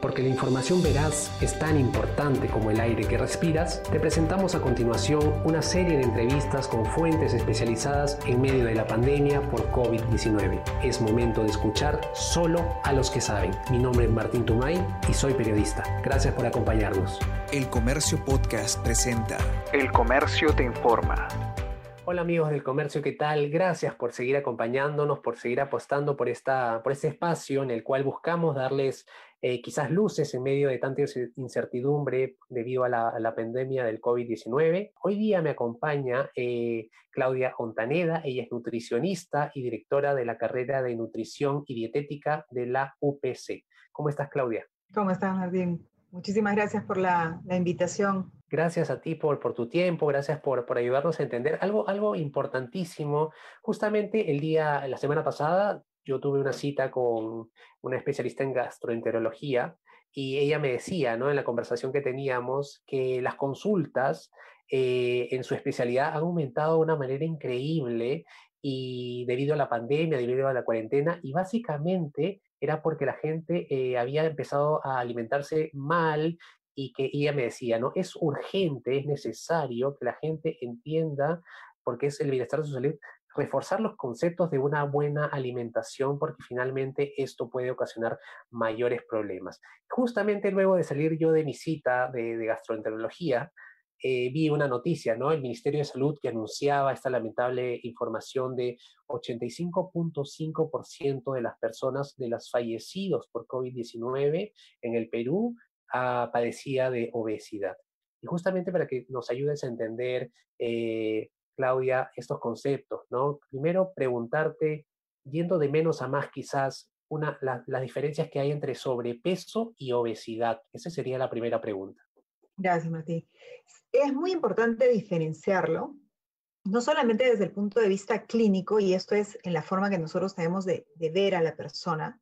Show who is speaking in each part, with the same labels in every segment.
Speaker 1: Porque la información veraz es tan importante como el aire que respiras, te presentamos a continuación una serie de entrevistas con fuentes especializadas en medio de la pandemia por COVID-19. Es momento de escuchar solo a los que saben. Mi nombre es Martín Tumay y soy periodista. Gracias por acompañarnos.
Speaker 2: El Comercio Podcast presenta
Speaker 3: El Comercio te informa.
Speaker 1: Hola amigos del comercio, ¿qué tal? Gracias por seguir acompañándonos, por seguir apostando por, esta, por este espacio en el cual buscamos darles eh, quizás luces en medio de tanta incertidumbre debido a la, pandemia del COVID-19. Hoy día me acompaña eh, Claudia Ontaneda, ella es nutricionista y directora de la carrera de nutrición y dietética de la UPC. ¿Cómo estás, Claudia?
Speaker 4: ¿Cómo estás, Martín? Muchísimas gracias por la, invitación.
Speaker 1: Gracias a ti por, por tu tiempo, gracias por, por, ayudarnos a entender algo, algo importantísimo. Justamente el día, la semana pasada, yo tuve una cita con una especialista en gastroenterología y ella me decía, ¿no? En la conversación que teníamos, que las consultas eh, en su especialidad han aumentado de una manera increíble y debido a la pandemia, debido a la cuarentena, y básicamente era porque la gente eh, había empezado a alimentarse mal y que ella me decía, ¿no? Es urgente, es necesario que la gente entienda, porque es el bienestar de su salud, reforzar los conceptos de una buena alimentación porque finalmente esto puede ocasionar mayores problemas. Justamente luego de salir yo de mi cita de, de gastroenterología, eh, vi una noticia, ¿no? El Ministerio de Salud que anunciaba esta lamentable información de 85.5% de las personas de las fallecidos por COVID-19 en el Perú ah, padecía de obesidad. Y justamente para que nos ayudes a entender, eh, Claudia, estos conceptos, ¿no? Primero preguntarte, yendo de menos a más quizás, una, las diferencias que hay entre sobrepeso y obesidad. Esa sería la primera pregunta.
Speaker 4: Gracias, Martín. Es muy importante diferenciarlo, no solamente desde el punto de vista clínico, y esto es en la forma que nosotros tenemos de, ver a la persona.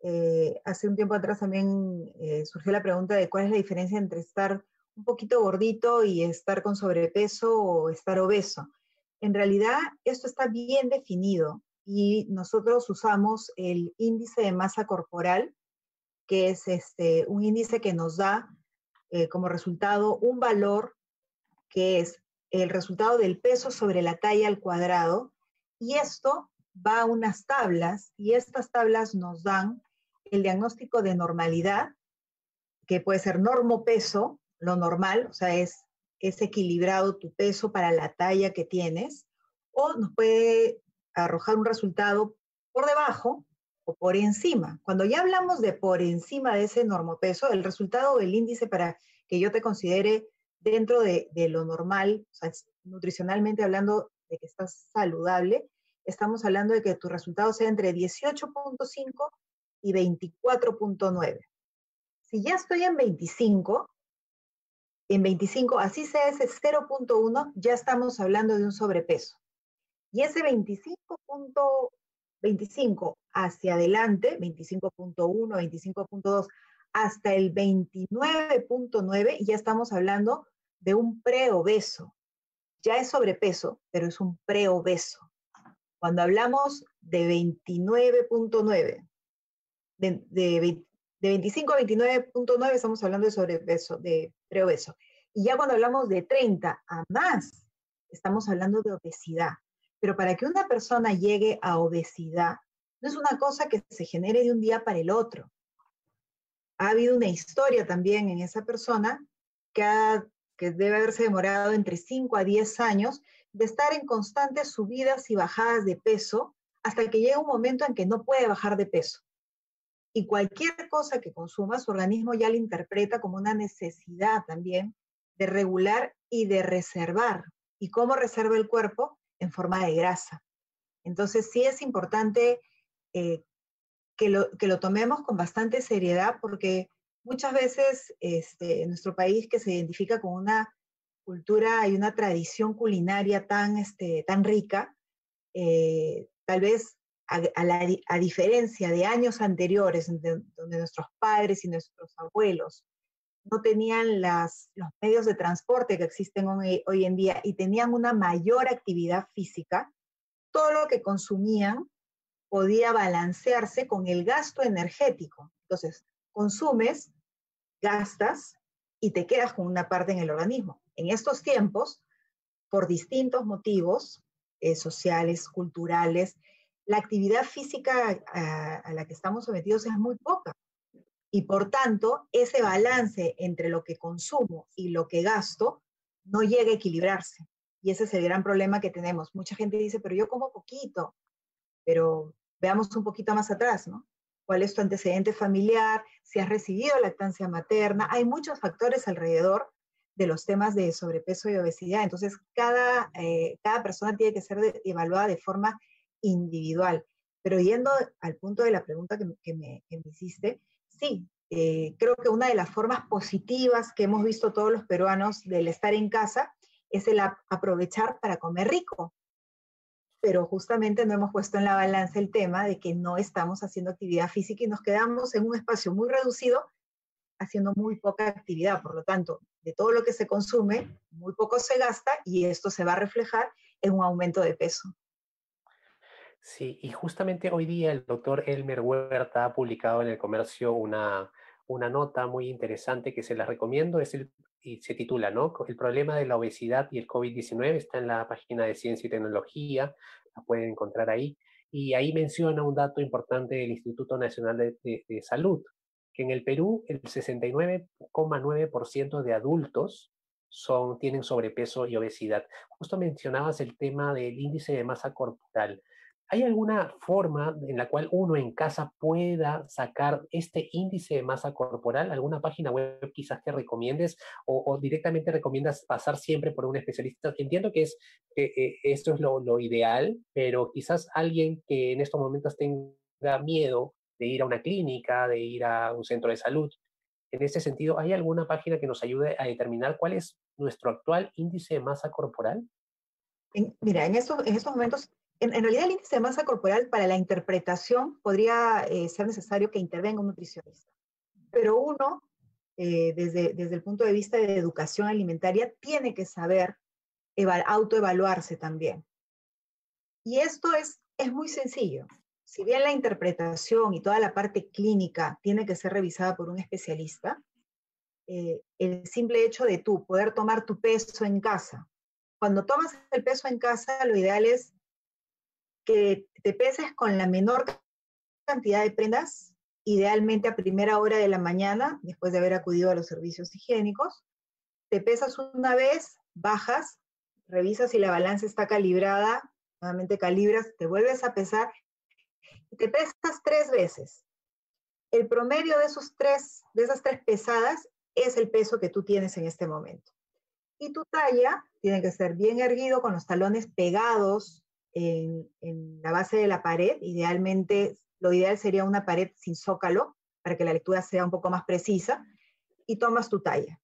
Speaker 4: Eh, hace un tiempo atrás también eh, surgió la pregunta de cuál es la diferencia entre estar un poquito gordito y estar con sobrepeso o estar obeso. En realidad, esto está bien definido y nosotros usamos el índice de masa corporal, que es este, un índice que nos da eh, como resultado un valor que es el resultado del peso sobre la talla al cuadrado y esto va a unas tablas y estas tablas nos dan el diagnóstico de normalidad, que puede ser normo peso, lo normal, o sea, es, es equilibrado tu peso para la talla que tienes, o nos puede arrojar un resultado por debajo, por encima. Cuando ya hablamos de por encima de ese normopeso, el resultado del índice para que yo te considere dentro de, lo normal, o nutricionalmente hablando de que estás saludable, estamos hablando de que tu resultado sea entre 18.5 y 24.9. Si ya estoy en 25, en 25, así sea ese 0.1, ya estamos hablando de un sobrepeso. Y ese 25.1 25 hacia adelante, 25.1, 25.2, hasta el 29.9, y ya estamos hablando de un preobeso. Ya es sobrepeso, pero es un preobeso. Cuando hablamos de 29.9, de, de, de 25 a 29.9 estamos hablando de sobrepeso, de preobeso. Y ya cuando hablamos de 30 a más, estamos hablando de obesidad. Pero para que una persona llegue a obesidad, no es una cosa que se genere de un día para el otro. Ha habido una historia también en esa persona que, que debe haberse demorado entre 5 a 10 años de estar en constantes subidas y bajadas de peso hasta que llega un momento en que no puede bajar de peso. Y cualquier cosa que consuma, su organismo ya la interpreta como una necesidad también de regular y de reservar. ¿Y cómo reserva el cuerpo? en forma de grasa. Entonces sí es importante eh, que, lo, que lo tomemos con bastante seriedad porque muchas veces este, en nuestro país que se identifica con una cultura y una tradición culinaria tan, este, tan rica, eh, tal vez a, a, diferencia de años anteriores, donde nuestros padres y nuestros abuelos no tenían las, los medios de transporte que existen hoy, hoy, en día y tenían una mayor actividad física, todo lo que consumían podía balancearse con el gasto energético. Entonces, consumes, gastas y te quedas con una parte en el organismo. En estos tiempos, por distintos motivos eh, sociales, culturales, la actividad física a, a la que estamos sometidos es muy poca. Y por tanto, ese balance entre lo que consumo y lo que gasto no llega a equilibrarse. Y ese es el gran problema que tenemos. Mucha gente dice, pero yo como poquito. Pero veamos un poquito más atrás, ¿no? ¿Cuál es tu antecedente familiar? Si has recibido lactancia materna. Hay muchos factores alrededor de los temas de sobrepeso y obesidad. Entonces, cada, eh, cada persona tiene que ser evaluada de forma individual. Pero yendo al punto de la pregunta que, me, hiciste, sí, eh, creo que una de las formas positivas que hemos visto todos los peruanos del estar en casa es el aprovechar para comer rico. Pero justamente no hemos puesto en la balanza el tema de que no estamos haciendo actividad física y nos quedamos en un espacio muy reducido haciendo muy poca actividad. Por lo tanto, de todo lo que se consume, muy poco se gasta y esto se va a reflejar en un aumento de peso.
Speaker 1: Sí, y justamente hoy día el doctor Elmer Huerta ha publicado en el comercio una, una nota muy interesante que se la recomiendo, es el, y se titula, ¿no? El problema de la obesidad y el COVID-19 está en la página de Ciencia y Tecnología, la pueden encontrar ahí, y ahí menciona un dato importante del Instituto Nacional de, de Salud, que en el Perú el 69,9% de adultos son, tienen sobrepeso y obesidad. Justo mencionabas el tema del índice de masa corporal. ¿Hay alguna forma en la cual uno en casa pueda sacar este índice de masa corporal? ¿Alguna página web quizás que recomiendes o, directamente recomiendas pasar siempre por un especialista? Entiendo que, es, que esto es lo, lo ideal, pero quizás alguien que en estos momentos tenga miedo de ir a una clínica, de ir a un centro de salud. En ese sentido, ¿hay alguna página que nos ayude a determinar cuál es nuestro actual índice de masa corporal?
Speaker 4: mira, en estos, en estos momentos en, realidad el índice de masa corporal para la interpretación podría eh, ser necesario que intervenga un nutricionista. Pero uno, eh, desde, desde el punto de vista de educación alimentaria, tiene que saber autoevaluarse también. Y esto es, es muy sencillo. Si bien la interpretación y toda la parte clínica tiene que ser revisada por un especialista, eh, el simple hecho de tú poder tomar tu peso en casa. Cuando tomas el peso en casa, lo ideal es que te peses con la menor cantidad de prendas, idealmente a primera hora de la mañana, después de haber acudido a los servicios higiénicos. Te pesas una vez, bajas, revisas si la balanza está calibrada, nuevamente calibras, te vuelves a pesar te pesas tres veces. El promedio de, esos tres, de esas tres pesadas es el peso que tú tienes en este momento. Y tu talla tiene que ser bien erguido, con los talones pegados en, la base de la pared. Idealmente, lo ideal sería una pared sin zócalo para que la lectura sea un poco más precisa y tomas tu talla.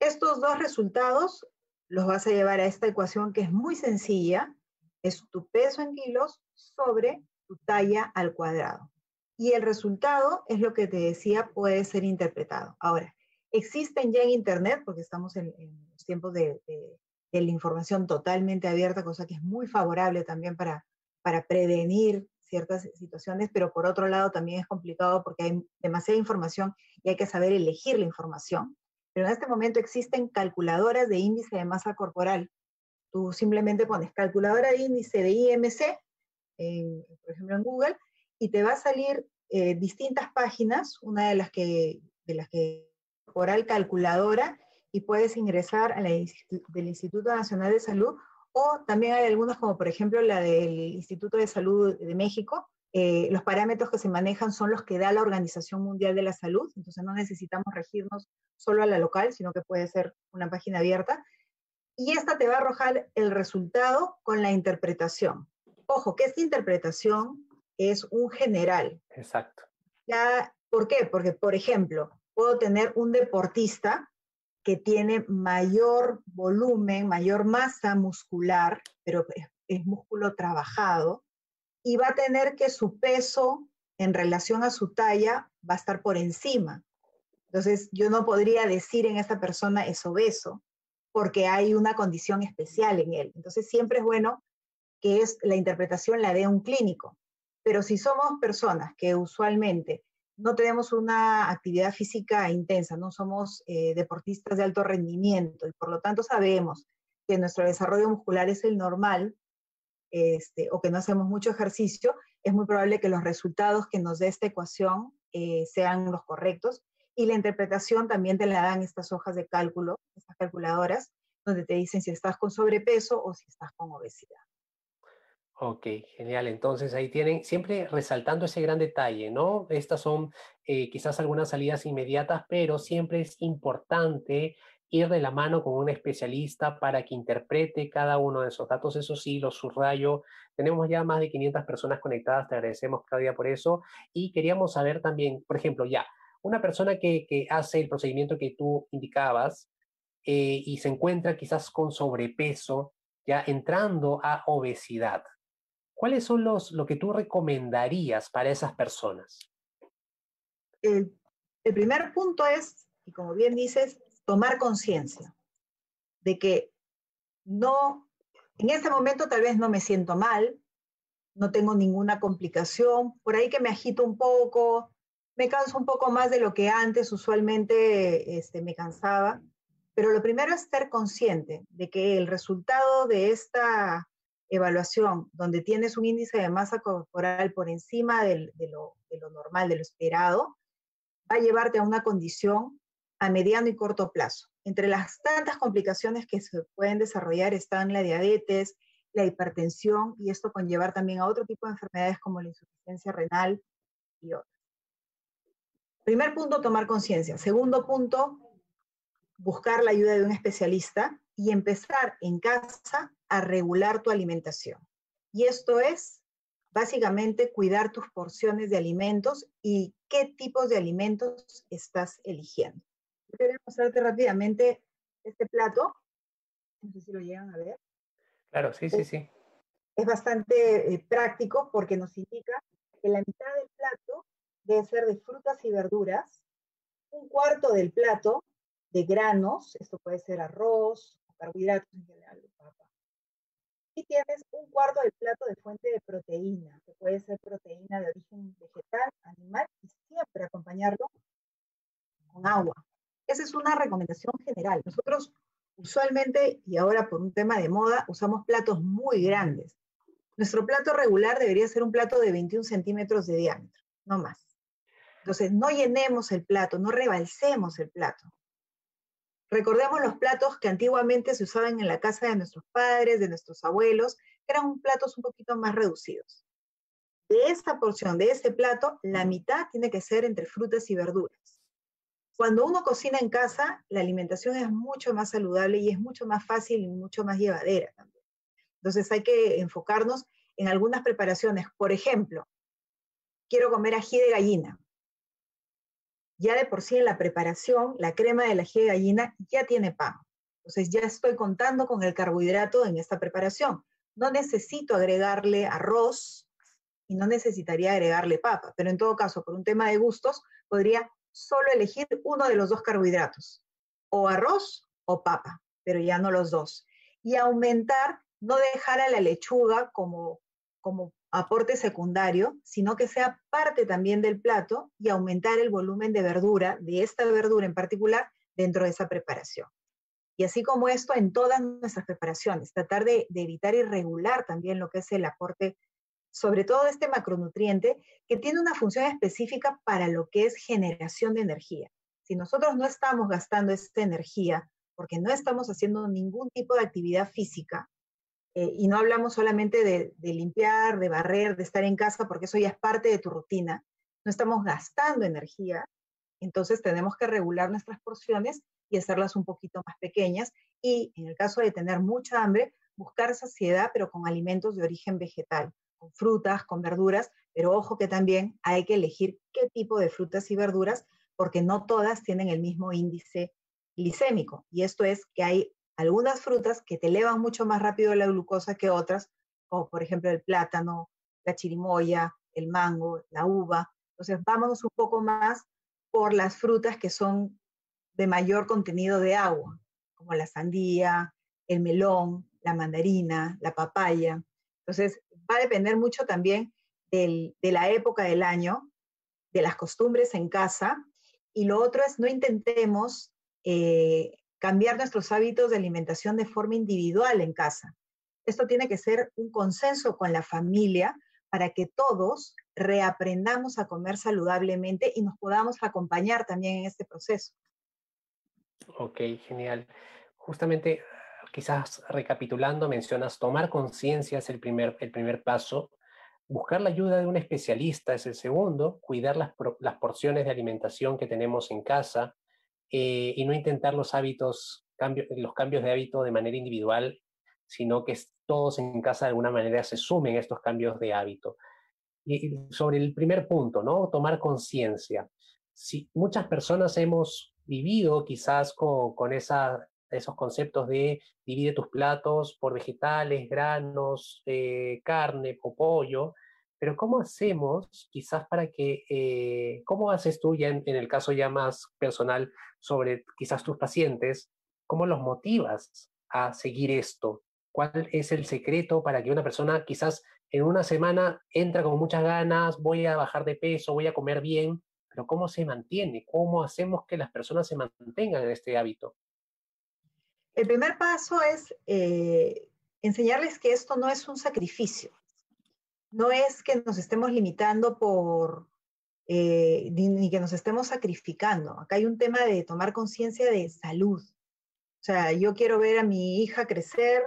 Speaker 4: Estos dos resultados los vas a llevar a esta ecuación que es muy sencilla, es tu peso en kilos sobre tu talla al cuadrado. Y el resultado es lo que te decía, puede ser interpretado. Ahora, existen ya en Internet, porque estamos en, los tiempos de, de la información totalmente abierta, cosa que es muy favorable también para, para prevenir ciertas situaciones, pero por otro lado también es complicado porque hay demasiada información y hay que saber elegir la información. Pero en este momento existen calculadoras de índice de masa corporal. Tú simplemente pones calculadora de índice de IMC, por ejemplo en Google, y te va a salir eh, distintas páginas, una de las que, de las que corporal calculadora, y puedes ingresar a la del Instituto Nacional de Salud o también hay algunas como por ejemplo la del Instituto de Salud de México. Eh, los parámetros que se manejan son los que da la Organización Mundial de la Salud, entonces no necesitamos regirnos solo a la local, sino que puede ser una página abierta. Y esta te va a arrojar el resultado con la interpretación. Ojo, que esta interpretación es un general.
Speaker 1: Exacto.
Speaker 4: Ya, ¿Por qué? Porque, por ejemplo, puedo tener un deportista que tiene mayor volumen, mayor masa muscular, pero es, músculo trabajado, y va a tener que su peso en relación a su talla va a estar por encima. Entonces, yo no podría decir en esta persona es obeso, porque hay una condición especial en él. Entonces, siempre es bueno que es, la interpretación la dé un clínico. Pero si somos personas que usualmente no tenemos una actividad física intensa, no somos eh, deportistas de alto rendimiento y por lo tanto sabemos que nuestro desarrollo muscular es el normal este, o que no hacemos mucho ejercicio, es muy probable que los resultados que nos dé esta ecuación eh, sean los correctos. Y la interpretación también te la dan estas hojas de cálculo, estas calculadoras, donde te dicen si estás con sobrepeso o si estás con obesidad.
Speaker 1: Ok, genial. Entonces ahí tienen, siempre resaltando ese gran detalle, ¿no? Estas son eh, quizás algunas salidas inmediatas, pero siempre es importante ir de la mano con un especialista para que interprete cada uno de esos datos. Eso sí, los subrayo. Tenemos ya más de 500 personas conectadas, te agradecemos, Claudia, por eso. Y queríamos saber también, por ejemplo, ya, una persona que, hace el procedimiento que tú indicabas eh, y se encuentra quizás con sobrepeso, ya entrando a obesidad. ¿Cuáles son los, lo que tú recomendarías para esas personas?
Speaker 4: El, primer punto es, y como bien dices, tomar conciencia de que no, en este momento tal vez no me siento mal, no tengo ninguna complicación, por ahí que me agito un poco, me canso un poco más de lo que antes usualmente este, me cansaba, pero lo primero es ser consciente de que el resultado de esta evaluación donde tienes un índice de masa corporal por encima de, lo, normal, de lo esperado, va a llevarte a una condición a mediano y corto plazo. Entre las tantas complicaciones que se pueden desarrollar están la diabetes, la hipertensión y esto conllevar también a otro tipo de enfermedades como la insuficiencia renal y otras. Primer punto, tomar conciencia. Segundo punto, buscar la ayuda de un especialista y empezar en casa a regular tu alimentación. Y esto es básicamente cuidar tus porciones de alimentos y qué tipos de alimentos estás eligiendo. A mostrarte rápidamente este plato. No sé si lo llegan a ver.
Speaker 1: Claro, sí, sí, sí.
Speaker 4: Es bastante eh, práctico porque nos indica que la mitad del plato debe ser de frutas y verduras, un cuarto del plato de granos, esto puede ser arroz, carbohidratos en general, papa. Y tienes un cuarto del plato de fuente de proteína, que puede ser proteína de origen vegetal, animal, y siempre acompañarlo con agua. Esa es una recomendación general. Nosotros usualmente, y ahora por un tema de moda, usamos platos muy grandes. Nuestro plato regular debería ser un plato de 21 centímetros de diámetro, no más. Entonces, no llenemos el plato, no rebalsemos el plato. Recordemos los platos que antiguamente se usaban en la casa de nuestros padres, de nuestros abuelos, que eran platos un poquito más reducidos. De esta porción, de ese plato, la mitad tiene que ser entre frutas y verduras. Cuando uno cocina en casa, la alimentación es mucho más saludable y es mucho más fácil y mucho más llevadera también. Entonces hay que enfocarnos en algunas preparaciones. Por ejemplo, quiero comer ají de gallina ya de por sí en la preparación, la crema de la ají de gallina ya tiene pan. Entonces ya estoy contando con el carbohidrato en esta preparación. No necesito agregarle arroz y no necesitaría agregarle papa, pero en todo caso, por un tema de gustos, podría solo elegir uno de los dos carbohidratos, o arroz o papa, pero ya no los dos. Y aumentar, no dejar a la lechuga como, como aporte secundario, sino que sea parte también del plato y aumentar el volumen de verdura, de esta verdura en particular, dentro de esa preparación. Y así como esto en todas nuestras preparaciones, tratar de, evitar y regular también lo que es el aporte, sobre todo de este macronutriente, que tiene una función específica para lo que es generación de energía. Si nosotros no estamos gastando esta energía porque no estamos haciendo ningún tipo de actividad física, eh, y no hablamos solamente de, limpiar, de barrer, de estar en casa, porque eso ya es parte de tu rutina. No estamos gastando energía, entonces tenemos que regular nuestras porciones y hacerlas un poquito más pequeñas. Y en el caso de tener mucha hambre, buscar saciedad, pero con alimentos de origen vegetal, con frutas, con verduras, pero ojo que también hay que elegir qué tipo de frutas y verduras, porque no todas tienen el mismo índice glicémico. Y esto es que hay algunas frutas que te elevan mucho más rápido la glucosa que otras, como por ejemplo el plátano, la chirimoya, el mango, la uva. Entonces, vámonos un poco más por las frutas que son de mayor contenido de agua, como la sandía, el melón, la mandarina, la papaya. Entonces, va a depender mucho también de la época del año de las costumbres en casa. Y lo otro es no intentemos eh, cambiar nuestros hábitos de alimentación de forma individual en casa. Esto tiene que ser un consenso con la familia para que todos reaprendamos a comer saludablemente y nos podamos acompañar también en este proceso.
Speaker 1: Ok, genial. Justamente, quizás recapitulando, mencionas tomar conciencia es el primer, el primer paso, buscar la ayuda de un especialista es el segundo, cuidar las, las porciones de alimentación que tenemos en casa eh, y no intentar los hábitos, los cambios de hábito de manera individual, sino que todos en casa de alguna manera se sumen estos cambios de hábito. Y sobre el primer punto, ¿no? Tomar conciencia. Si muchas personas hemos vivido quizás con, con esa, esos conceptos de divide tus platos por vegetales, granos, eh, carne o pollo, pero ¿cómo hacemos quizás para que, eh, cómo haces tú ya en, el caso ya más personal sobre quizás tus pacientes, cómo los motivas a seguir esto? ¿Cuál es el secreto para que una persona quizás en una semana entra con muchas ganas, voy a bajar de peso, voy a comer bien, pero ¿cómo se mantiene? ¿Cómo hacemos que las personas se mantengan en este hábito?
Speaker 4: El primer paso es eh, enseñarles que esto no es un sacrificio. No es que nos estemos limitando por, eh, ni, que nos estemos sacrificando. Acá hay un tema de tomar conciencia de salud. O sea, yo quiero ver a mi hija crecer,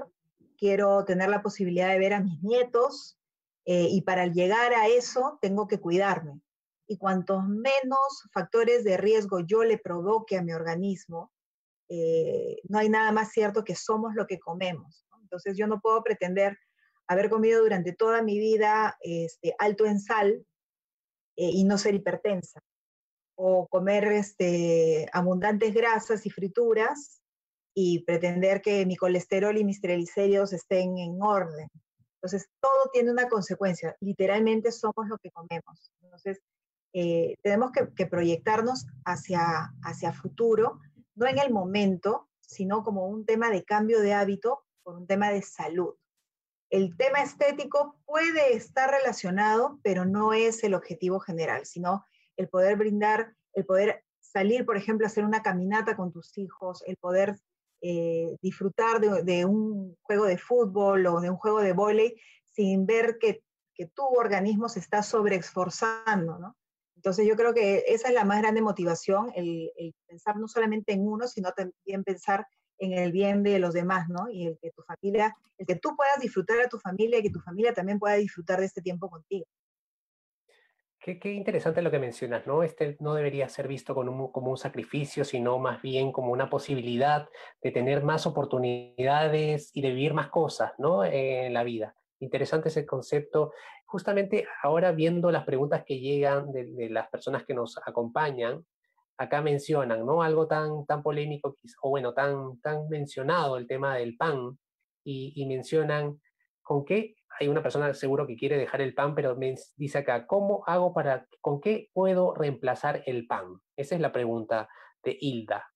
Speaker 4: quiero tener la posibilidad de ver a mis nietos eh, y para llegar a eso tengo que cuidarme. Y cuantos menos factores de riesgo yo le provoque a mi organismo, eh, no hay nada más cierto que somos lo que comemos. Entonces yo no puedo pretender haber comido durante toda mi vida este, alto en sal eh, y no ser hipertensa, o comer este, abundantes grasas y frituras y pretender que mi colesterol y mis triglicéridos estén en orden. Entonces, todo tiene una consecuencia. Literalmente somos lo que comemos. Entonces, eh, tenemos que, proyectarnos hacia, hacia futuro, no en el momento, sino como un tema de cambio de hábito por un tema de salud. El tema estético puede estar relacionado, pero no es el objetivo general, sino el poder brindar, el poder salir, por ejemplo, a hacer una caminata con tus hijos, el poder eh, disfrutar de, un juego de fútbol o de un juego de vóley sin ver que, tu organismo se está sobreesforzando, ¿no? Entonces yo creo que esa es la más grande motivación, el, pensar no solamente en uno, sino también pensar en el bien de los demás, ¿no? Y el que tu familia, el que tú puedas disfrutar a tu familia y que tu familia también pueda disfrutar de este tiempo contigo.
Speaker 1: Qué, qué interesante lo que mencionas, ¿no? Este no debería ser visto como un, como un sacrificio, sino más bien como una posibilidad de tener más oportunidades y de vivir más cosas, ¿no? En la vida. Interesante ese concepto. Justamente ahora viendo las preguntas que llegan de, las personas que nos acompañan, acá mencionan, ¿no? Algo tan, tan polémico, o bueno, tan, tan mencionado, el tema del pan, y, mencionan con qué, hay una persona seguro que quiere dejar el pan, pero me dice acá, ¿cómo hago para, con qué puedo reemplazar el pan? Esa es la pregunta de Hilda.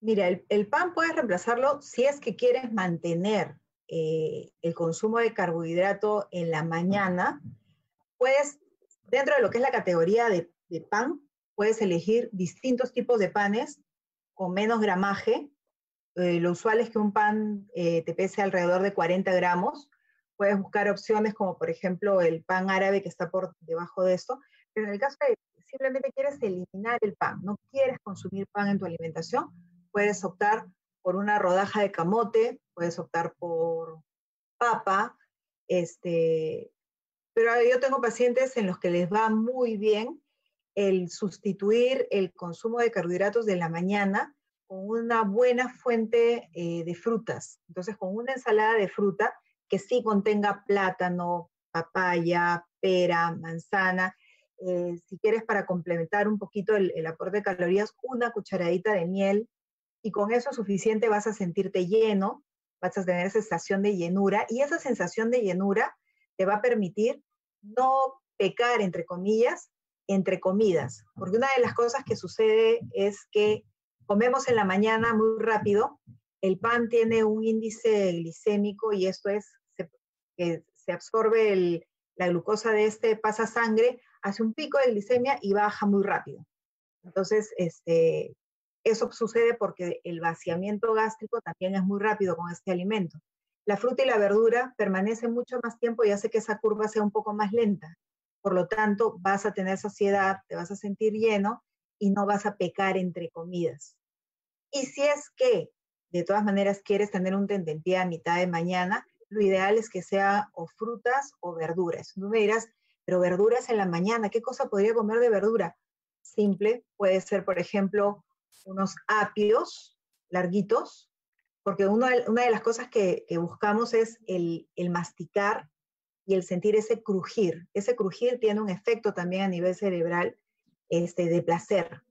Speaker 4: Mira, el, el pan puedes reemplazarlo si es que quieres mantener eh, el consumo de carbohidrato en la mañana, puedes, dentro de lo que es la categoría de, pan, puedes elegir distintos tipos de panes con menos gramaje. Eh, lo usual es que un pan eh, te pese alrededor de 40 gramos. Puedes buscar opciones como, por ejemplo, el pan árabe que está por debajo de esto. Pero en el caso de simplemente quieres eliminar el pan, no quieres consumir pan en tu alimentación, puedes optar por una rodaja de camote, puedes optar por papa, este, pero yo tengo pacientes en los que les va muy bien el sustituir el consumo de carbohidratos de la mañana con una buena fuente eh, de frutas. Entonces, con una ensalada de fruta que sí contenga plátano, papaya, pera, manzana. Eh, si quieres para complementar un poquito el, el aporte de calorías, una cucharadita de miel y con eso suficiente vas a sentirte lleno, vas a tener sensación de llenura y esa sensación de llenura te va a permitir no pecar, entre comillas, entre comidas. Porque una de las cosas que sucede es que comemos en la mañana muy rápido, el pan tiene un índice glicémico y esto es que se absorbe la glucosa de este pasa sangre hace un pico de glicemia y baja muy rápido. Entonces, este, eso sucede porque el vaciamiento gástrico también es muy rápido con este alimento. La fruta y la verdura permanecen mucho más tiempo y hace que esa curva sea un poco más lenta. Por lo tanto, vas a tener saciedad, te vas a sentir lleno y no vas a pecar entre comidas. Y si es que de todas maneras quieres tener un tentempié a mitad de mañana, lo ideal es que sea o frutas o verduras. Tú me dirás, pero verduras en la mañana, ¿qué cosa podría comer de verdura? Simple, puede ser, por ejemplo, unos apios larguitos, porque una de las cosas que, buscamos es el, masticar y el sentir ese crujir. Ese crujir tiene un efecto también a nivel cerebral este, de placer.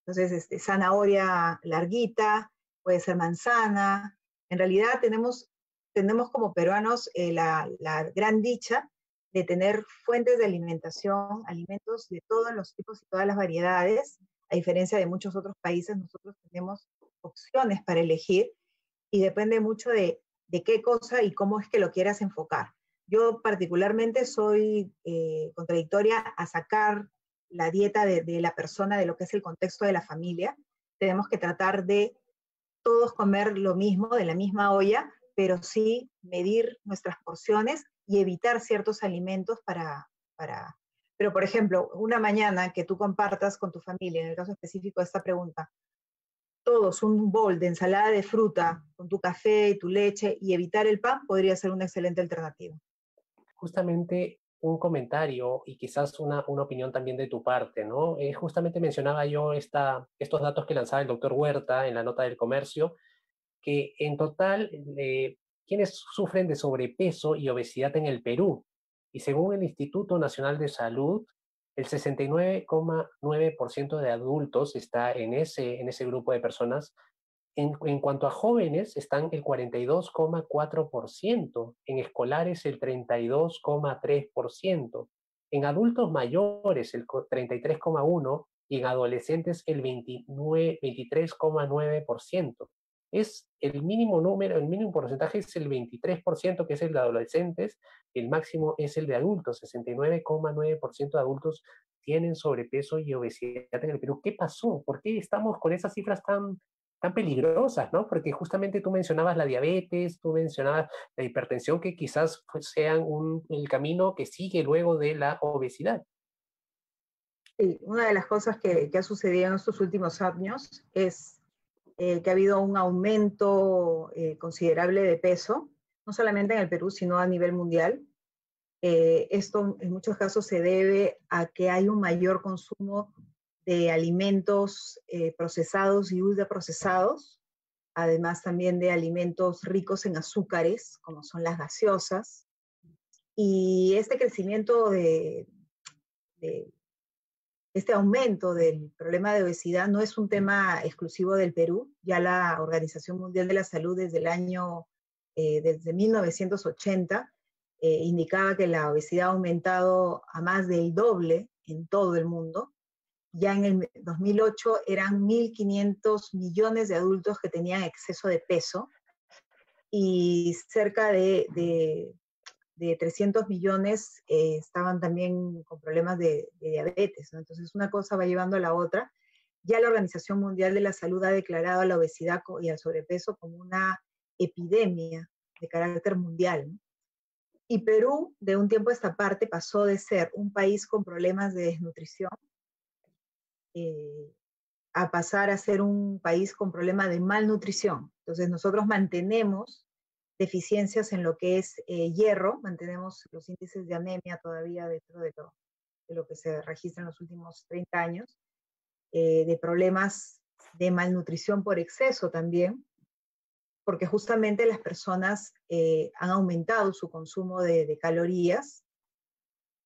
Speaker 4: Entonces, este, zanahoria larguita, puede ser manzana. En realidad tenemos, tenemos como peruanos eh, la, la gran dicha de tener fuentes de alimentación, alimentos de todos los tipos y todas las variedades. A diferencia de muchos otros países, nosotros tenemos opciones para elegir y depende mucho de, de qué cosa y cómo es que lo quieras enfocar. Yo particularmente soy eh, contradictoria a sacar la dieta de, de, la persona de lo que es el contexto de la familia. Tenemos que tratar de todos comer lo mismo, de la misma olla, pero sí medir nuestras porciones y evitar ciertos alimentos para, para... Pero, por ejemplo, una mañana que tú compartas con tu familia, en el caso específico de esta pregunta, todos un bol de ensalada de fruta con tu café y tu leche y evitar el pan podría ser una excelente alternativa.
Speaker 1: Justamente un comentario y quizás una, una opinión también de tu parte, ¿no? Eh, justamente mencionaba yo esta, estos datos que lanzaba el doctor Huerta en la nota del comercio, que en total, eh, quienes sufren de sobrepeso y obesidad en el Perú, y según el Instituto Nacional de Salud, el 69,9% de adultos está en ese, en ese grupo de personas. En, cuanto a jóvenes, están el 42,4%, en escolares el 32,3%, en adultos mayores el 33,1% y en adolescentes el 23,9% es el mínimo número, el mínimo porcentaje es el 23%, que es el de adolescentes, el máximo es el de adultos, 69,9% de adultos tienen sobrepeso y obesidad en el Perú. ¿Qué pasó? ¿Por qué estamos con esas cifras tan, tan peligrosas? ¿no? Porque justamente tú mencionabas la diabetes, tú mencionabas la hipertensión, que quizás sean un, el camino que sigue luego de la obesidad.
Speaker 4: Sí, una de las cosas que, que ha sucedido en estos últimos años es eh, que ha habido un aumento eh, considerable de peso, no solamente en el Perú, sino a nivel mundial. Eh, esto en muchos casos se debe a que hay un mayor consumo de alimentos procesados y ultraprocesados, además también de alimentos ricos en azúcares, como son las gaseosas. Y este crecimiento de este aumento del problema de obesidad no es un tema exclusivo del Perú. Ya la Organización Mundial de la Salud desde el año, eh, desde 1980, eh, indicaba que la obesidad ha aumentado a más del doble en todo el mundo. Ya en el 2008 eran 1.500 millones de adultos que tenían exceso de peso y cerca de de 300 millones eh, estaban también con problemas de, diabetes. Entonces, una cosa va llevando a la otra. Ya la Organización Mundial de la Salud ha declarado a la obesidad y al sobrepeso como una epidemia de carácter mundial. Y Perú, de un tiempo a esta parte, pasó de ser un país con problemas de desnutrición eh, a pasar a ser un país con problemas de malnutrición. Entonces, nosotros mantenemos deficiencias en lo que es eh, hierro, mantenemos los índices de anemia todavía dentro de lo, de lo que se registra en los últimos 30 años, eh, de problemas de malnutrición por exceso también, porque justamente las personas han aumentado su consumo de, calorías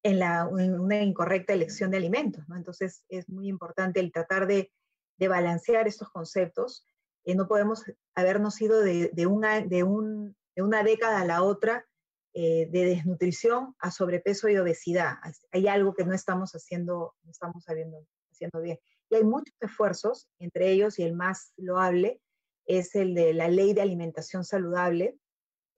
Speaker 4: en, la, una incorrecta elección de alimentos, ¿no? Entonces es muy importante el tratar de, de balancear estos conceptos. no podemos habernos ido de, de, una, de un de una década a la otra eh, de desnutrición a sobrepeso y obesidad. Hay algo que no estamos haciendo, no estamos haciendo, haciendo bien. Y hay muchos esfuerzos, entre ellos y el más loable es el de la ley de alimentación saludable,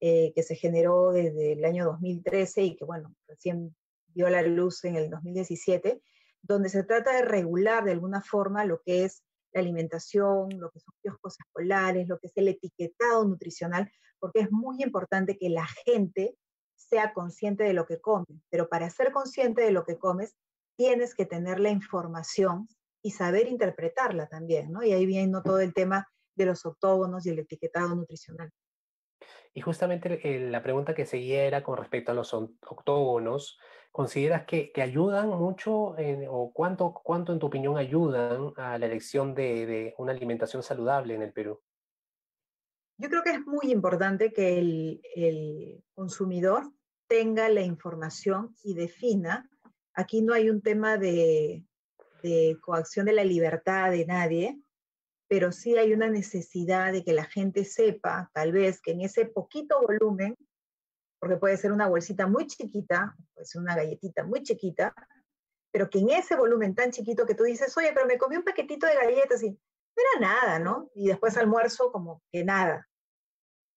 Speaker 4: eh, que se generó desde el año 2013 y que, bueno, recién vio la luz en el 2017, donde se trata de regular de alguna forma lo que es la alimentación, lo que son kioscos escolares, lo que es el etiquetado nutricional, porque es muy importante que la gente sea consciente de lo que come. Pero para ser consciente de lo que comes, tienes que tener la información y saber interpretarla también, ¿no? Y ahí viene todo el tema de los octógonos y el etiquetado nutricional.
Speaker 1: Y justamente la pregunta que seguía era con respecto a los octógonos. ¿Consideras que, ayudan mucho o cuánto, cuánto en tu opinión ayudan a la elección de, una alimentación saludable en el Perú?
Speaker 4: Yo creo que es muy importante que el, consumidor tenga la información y defina. Aquí no hay un tema de, de coacción de la libertad de nadie, pero sí hay una necesidad de que la gente sepa, tal vez, que en ese poquito volumen, porque puede ser una bolsita muy chiquita, puede ser una galletita muy chiquita, pero que en ese volumen tan chiquito que tú dices, oye, pero me comí un paquetito de galletas y no era nada, ¿no? Y después almuerzo como que nada.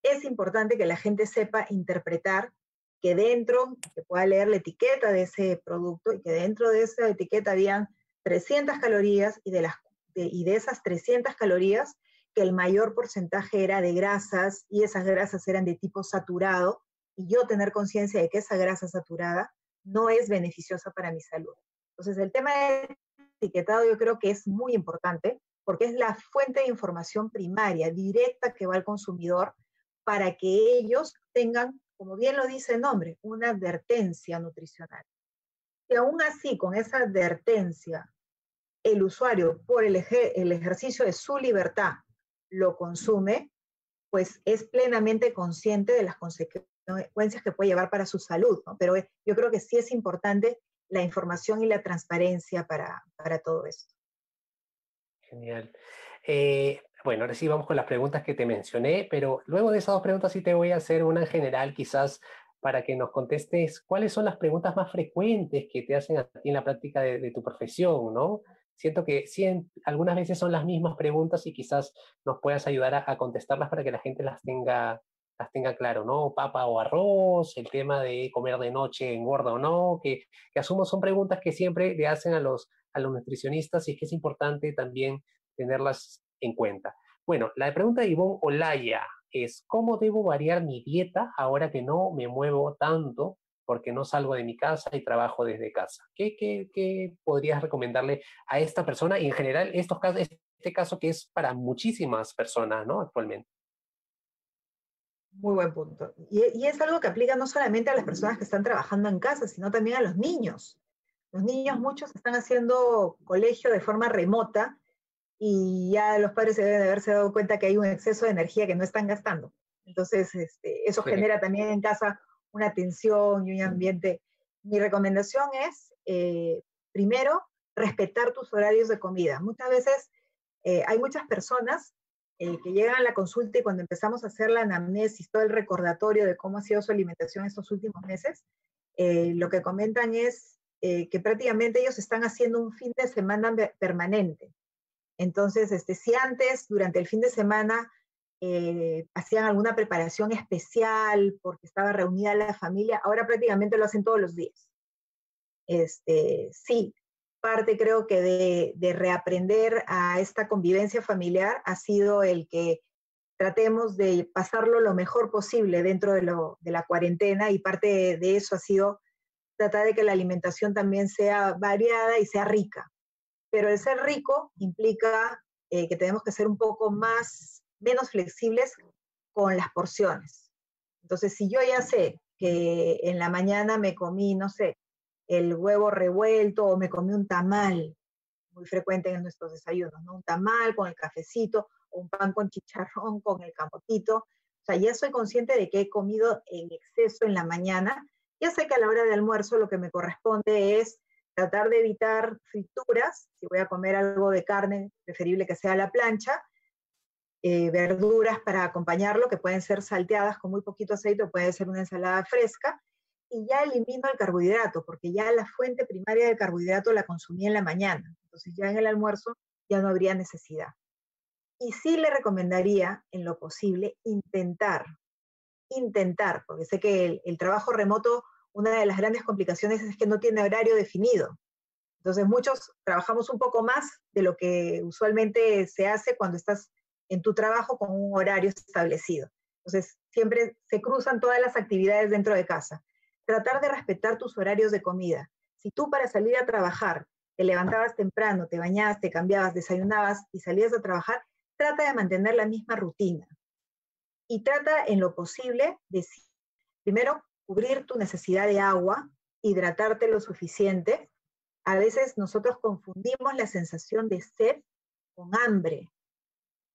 Speaker 4: Es importante que la gente sepa interpretar que dentro, que pueda leer la etiqueta de ese producto y que dentro de esa etiqueta habían 300 calorías y de las y de esas 300 calorías, que el mayor porcentaje era de grasas y esas grasas eran de tipo saturado, y yo tener conciencia de que esa grasa saturada no es beneficiosa para mi salud. Entonces, el tema del etiquetado yo creo que es muy importante porque es la fuente de información primaria, directa que va al consumidor para que ellos tengan, como bien lo dice el nombre, una advertencia nutricional. Y aún así, con esa advertencia el usuario por el, el ejercicio de su libertad lo consume, pues es plenamente consciente de las consecuencias que puede llevar para su salud, Pero eh, yo creo que sí es importante la información y la transparencia para, para todo esto.
Speaker 1: Genial. Eh, bueno, ahora sí vamos con las preguntas que te mencioné, pero luego de esas dos preguntas sí te voy a hacer una en general, quizás para que nos contestes cuáles son las preguntas más frecuentes que te hacen a ti en la práctica de, de tu profesión, ¿no? Siento que sí, algunas veces son las mismas preguntas y quizás nos puedas ayudar a, contestarlas para que la gente las tenga, las tenga claro, ¿no? Papa o arroz, el tema de comer de noche engorda o no, que, asumo son preguntas que siempre le hacen a los, a los nutricionistas y es que es importante también tenerlas en cuenta. Bueno, la pregunta de Ivonne Olaya es, ¿cómo debo variar mi dieta ahora que no me muevo tanto porque no salgo de mi casa y trabajo desde casa. ¿Qué, qué, podrías recomendarle a esta persona y en general estos casos, este caso que es para muchísimas personas ¿no? actualmente?
Speaker 4: Muy buen punto. Y, y, es algo que aplica no solamente a las personas que están trabajando en casa, sino también a los niños. Los niños muchos están haciendo colegio de forma remota y ya los padres se deben de haberse dado cuenta que hay un exceso de energía que no están gastando. Entonces, este, eso genera también en casa una tensión y un ambiente. Mi recomendación es, eh, primero, respetar tus horarios de comida. Muchas veces eh, hay muchas personas eh, que llegan a la consulta y cuando empezamos a hacer la anamnesis, todo el recordatorio de cómo ha sido su alimentación estos últimos meses, lo que comentan es que prácticamente ellos están haciendo un fin de semana permanente. Entonces, este, si antes, durante el fin de semana, eh, hacían alguna preparación especial porque estaba reunida la familia, ahora prácticamente lo hacen todos los días. Este, sí, parte creo que de, reaprender a esta convivencia familiar ha sido el que tratemos de pasarlo lo mejor posible dentro de, la cuarentena y parte de eso ha sido tratar de que la alimentación también sea variada y sea rica. Pero el ser rico implica eh, que tenemos que ser un poco más menos flexibles con las porciones. Entonces, si yo ya sé que en la mañana me comí, no sé, el huevo revuelto o me comí un tamal, muy frecuente en nuestros desayunos, ¿no? Un tamal con el cafecito o un pan con chicharrón con el camotito. O sea, ya soy consciente de que he comido en exceso en la mañana. Ya sé que a la hora de almuerzo lo que me corresponde es tratar de evitar frituras. Si voy a comer algo de carne, preferible que sea la plancha. Eh, verduras para acompañarlo, que pueden ser salteadas con muy poquito aceite o puede ser una ensalada fresca, y ya elimino el carbohidrato, porque ya la fuente primaria de carbohidrato la consumí en la mañana, entonces ya en el almuerzo ya no habría necesidad. Y sí le recomendaría, en lo posible, intentar, intentar, porque sé que el, el trabajo remoto una de las grandes complicaciones es que no tiene horario definido. Entonces muchos trabajamos un poco más de lo que usualmente se hace cuando estás en tu trabajo con un horario establecido. Entonces siempre se cruzan todas las actividades dentro de casa. Tratar de respetar tus horarios de comida. Si tú para salir a trabajar te levantabas temprano, te bañabas, te cambiabas, desayunabas y salías a trabajar, trata de mantener la misma rutina. Y trata en lo posible de, primero, cubrir tu necesidad de agua, hidratarte lo suficiente. A veces nosotros confundimos la sensación de sed con hambre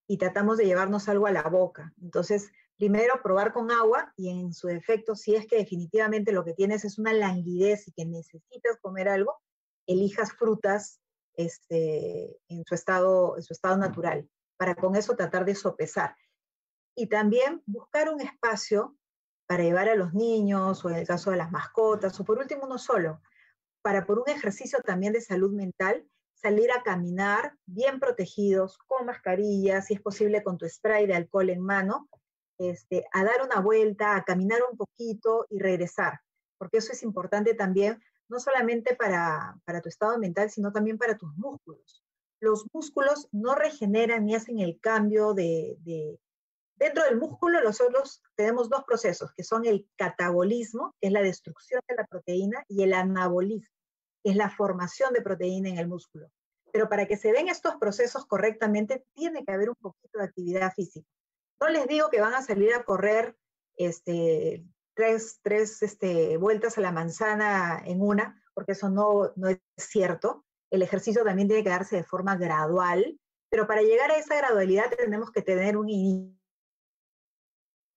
Speaker 4: y tratamos de llevarnos algo a la boca. Entonces, primero probar con agua y en su defecto, si es que definitivamente lo que tienes es una languidez y que necesitas comer algo, elijas frutas este, en, su estado, en su estado natural, para con eso tratar de sopesar. Y también buscar un espacio para llevar a los niños o en el caso de las mascotas, o por último uno solo, para por un ejercicio también de salud mental, salir a caminar bien protegidos, con mascarillas, si es posible con tu spray de alcohol en mano, este, a dar una vuelta, a caminar un poquito y regresar, porque eso es importante también, no solamente para, para tu estado mental, sino también para tus músculos. Los músculos no regeneran ni hacen el cambio de, Dentro del músculo nosotros tenemos dos procesos, que son el catabolismo, que es la destrucción de la proteína, y el anabolismo, es la formación de proteína en el músculo. Pero para que se den estos procesos correctamente, tiene que haber un poquito de actividad física. No les digo que van a salir a correr este, tres, tres este, vueltas a la manzana en una, porque eso no, no es cierto. El ejercicio también tiene que darse de forma gradual, pero para llegar a esa gradualidad tenemos que tener un inicio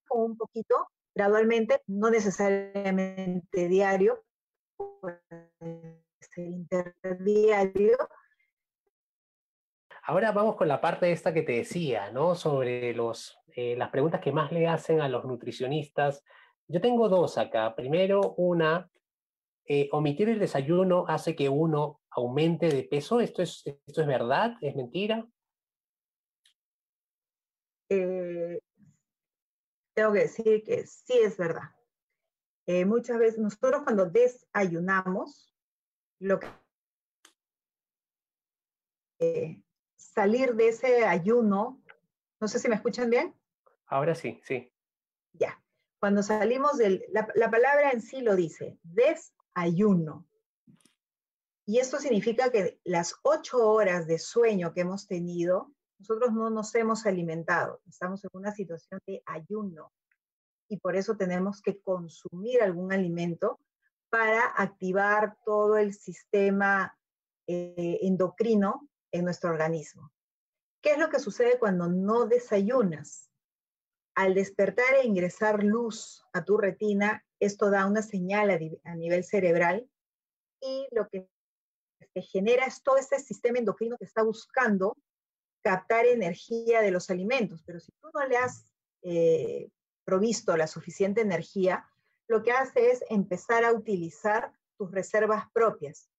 Speaker 4: un poquito, gradualmente, no necesariamente diario, interdiario.
Speaker 1: Ahora vamos con la parte esta que te decía, ¿no? Sobre los, eh, las preguntas que más le hacen a los nutricionistas. Yo tengo dos acá. Primero, una, eh, omitir el desayuno hace que uno aumente de peso. ¿Esto es, esto es verdad? ¿Es mentira?
Speaker 4: Eh, tengo que decir que sí es verdad. Eh, muchas veces nosotros cuando desayunamos, lo que eh, salir de ese ayuno, no sé si me escuchan bien.
Speaker 1: Ahora sí, sí.
Speaker 4: Ya. Cuando salimos del, la, la palabra en sí lo dice, desayuno. Y esto significa que las ocho horas de sueño que hemos tenido nosotros no nos hemos alimentado, estamos en una situación de ayuno y por eso tenemos que consumir algún alimento para activar todo el sistema eh, endocrino en nuestro organismo. ¿Qué es lo que sucede cuando no desayunas? Al despertar e ingresar luz a tu retina, esto da una señal a, nivel cerebral y lo que genera es todo ese sistema endocrino que está buscando captar energía de los alimentos, pero si tú no le has eh, provisto la suficiente energía, lo que hace es empezar a utilizar tus reservas propias.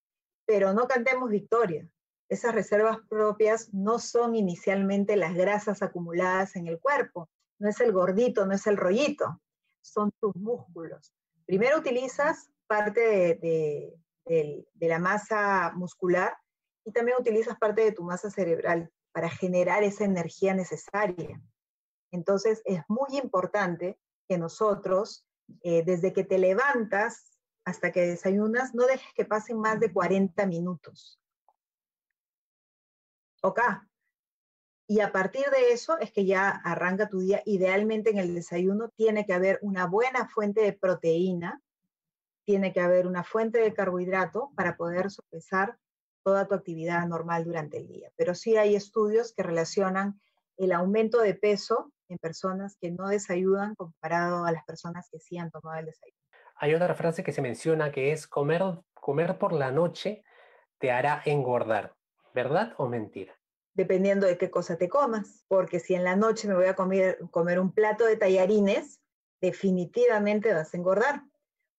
Speaker 4: Pero no cantemos victoria. Esas reservas propias no son inicialmente las grasas acumuladas en el cuerpo, no es el gordito, no es el rollito, son tus músculos. Primero utilizas parte de, de la masa muscular y también utilizas parte de tu masa cerebral para generar esa energía necesaria. Entonces, es muy importante que nosotros, eh, desde que te levantas hasta que desayunas, no dejes que pasen más de 40 minutos. ¿Ok? Y a partir de eso es que ya arranca tu día. Idealmente en el desayuno tiene que haber una buena fuente de proteína, tiene que haber una fuente de carbohidrato para poder sopesar toda tu actividad normal durante el día. Pero sí hay estudios que relacionan el aumento de peso en personas que no desayudan comparado a las personas que sí han tomado el desayuno.
Speaker 1: Hay otra frase que se menciona que es comer, comer por la noche te hará engordar. ¿Verdad o mentira?
Speaker 4: Dependiendo de qué cosa te comas, porque si en la noche me voy a comer, comer un plato de tallarines, definitivamente vas a engordar,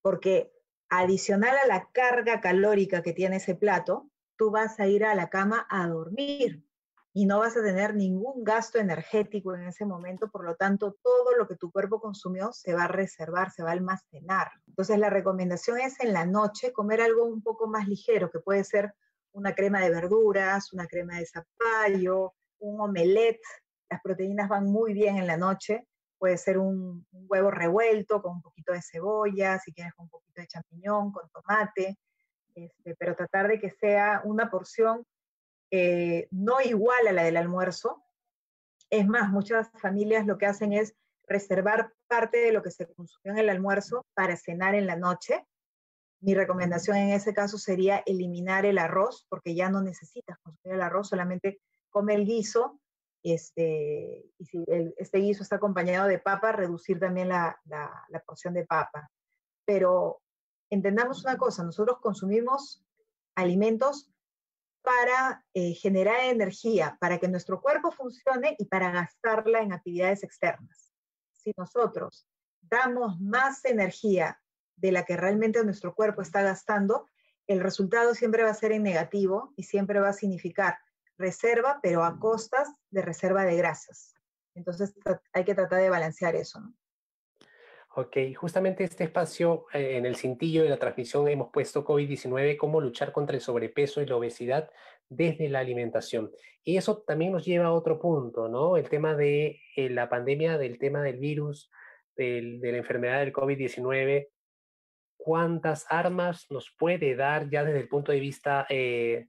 Speaker 4: porque adicional a la carga calórica que tiene ese plato, tú vas a ir a la cama a dormir. Y no vas a tener ningún gasto energético en ese momento, por lo tanto, todo lo que tu cuerpo consumió se va a reservar, se va a almacenar. Entonces, la recomendación es en la noche comer algo un poco más ligero, que puede ser una crema de verduras, una crema de zapallo, un omelette. Las proteínas van muy bien en la noche. Puede ser un, huevo revuelto con un poquito de cebolla, si quieres con un poquito de champiñón, con tomate, este, pero tratar de que sea una porción eh, no igual a la del almuerzo. Es más, muchas familias lo que hacen es reservar parte de lo que se consumió en el almuerzo para cenar en la noche. Mi recomendación en ese caso sería eliminar el arroz, porque ya no necesitas consumir el arroz, solamente come el guiso. Este, y si este guiso está acompañado de papa, reducir también la, la porción de papa. Pero entendamos una cosa, nosotros consumimos alimentos para eh, generar energía, para que nuestro cuerpo funcione y para gastarla en actividades externas. Si nosotros damos más energía de la que realmente nuestro cuerpo está gastando, el resultado siempre va a ser en negativo y siempre va a significar reserva, pero a costas de reserva de grasas. Entonces hay que tratar de balancear eso. ¿no?
Speaker 1: Ok, justamente este espacio eh, en el cintillo de la transmisión hemos puesto COVID-19, cómo luchar contra el sobrepeso y la obesidad desde la alimentación. Y eso también nos lleva a otro punto, ¿no? El tema de eh, la pandemia, del tema del virus, de la enfermedad del COVID-19. ¿Cuántas armas nos puede dar ya desde el punto de vista eh,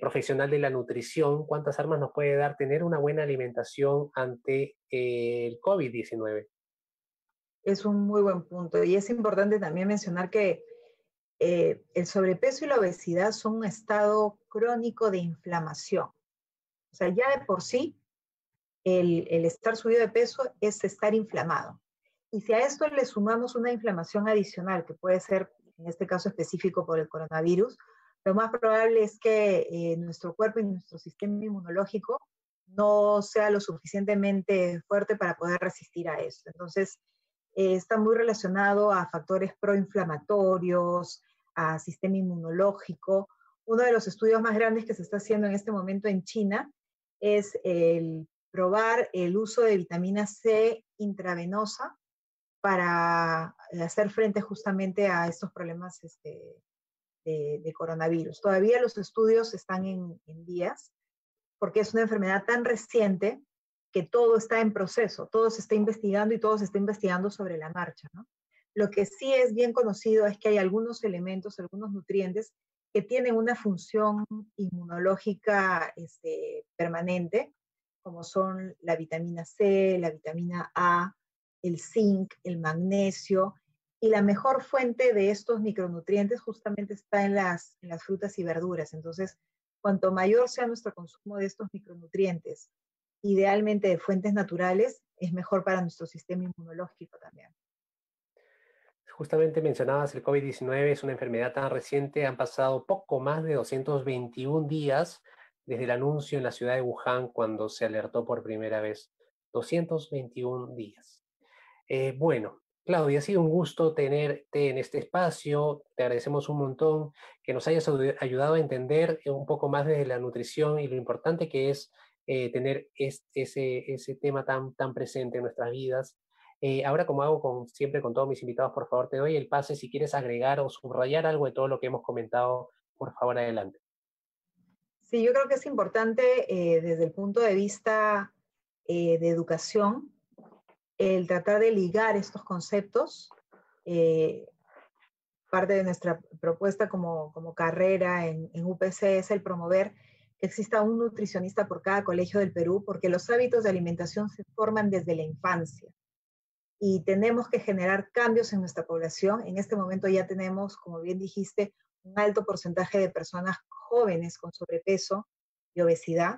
Speaker 1: profesional de la nutrición? ¿Cuántas armas nos puede dar tener una buena alimentación ante el COVID-19?
Speaker 4: Es un muy buen punto. Y es importante también mencionar que eh, el sobrepeso y la obesidad son un estado crónico de inflamación. O sea, ya de por sí, el, estar subido de peso es estar inflamado. Y si a esto le sumamos una inflamación adicional, que puede ser, en este caso específico por el coronavirus, lo más probable es que eh, nuestro cuerpo y nuestro sistema inmunológico no sea lo suficientemente fuerte para poder resistir a eso. Entonces, eh, está muy relacionado a factores proinflamatorios, a sistema inmunológico. Uno de los estudios más grandes que se está haciendo en este momento en China es el probar el uso de vitamina C intravenosa para hacer frente justamente a estos problemas este, de, coronavirus. Todavía los estudios están en, en días porque es una enfermedad tan reciente que todo está en proceso, todo se está investigando y todo se está investigando sobre la marcha. ¿no? Lo que sí es bien conocido es que hay algunos elementos, algunos nutrientes que tienen una función inmunológica este, permanente, como son la vitamina C, la vitamina A, el zinc, el magnesio, y la mejor fuente de estos micronutrientes justamente está en las, en las frutas y verduras. Entonces, cuanto mayor sea nuestro consumo de estos micronutrientes, idealmente de fuentes naturales, es mejor para nuestro sistema inmunológico también.
Speaker 1: Justamente mencionabas el COVID-19, es una enfermedad tan reciente, han pasado poco más de 221 días desde el anuncio en la ciudad de Wuhan cuando se alertó por primera vez. 221 días. Eh, bueno, Claudia, ha sido un gusto tenerte en este espacio. Te agradecemos un montón que nos hayas ayudado a entender un poco más de la nutrición y lo importante que es eh, tener ese, ese tema tan, tan presente en nuestras vidas. Eh, ahora, como hago con, siempre con todos mis invitados, por favor, te doy el pase si quieres agregar o subrayar algo de todo lo que hemos comentado, por favor, adelante.
Speaker 4: Sí, yo creo que es importante eh, desde el punto de vista de educación el tratar de ligar estos conceptos. parte de nuestra propuesta como, como carrera en, en UPC es el promover exista un nutricionista por cada colegio del Perú, porque los hábitos de alimentación se forman desde la infancia. Y tenemos que generar cambios en nuestra población. En este momento ya tenemos, como bien dijiste, un alto porcentaje de personas jóvenes con sobrepeso y obesidad.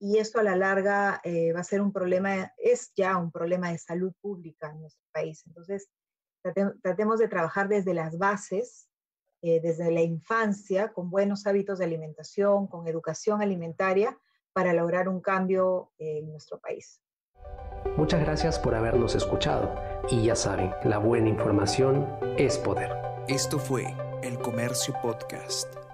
Speaker 4: Y esto a la larga eh, va a ser un problema, es ya un problema de salud pública en nuestro país. Entonces, tratemos de trabajar desde las bases eh, desde la infancia con buenos hábitos de alimentación, con educación alimentaria, para lograr un cambio en nuestro país.
Speaker 1: Muchas gracias por habernos escuchado y ya saben, la buena información es poder.
Speaker 2: Esto fue El Comercio Podcast.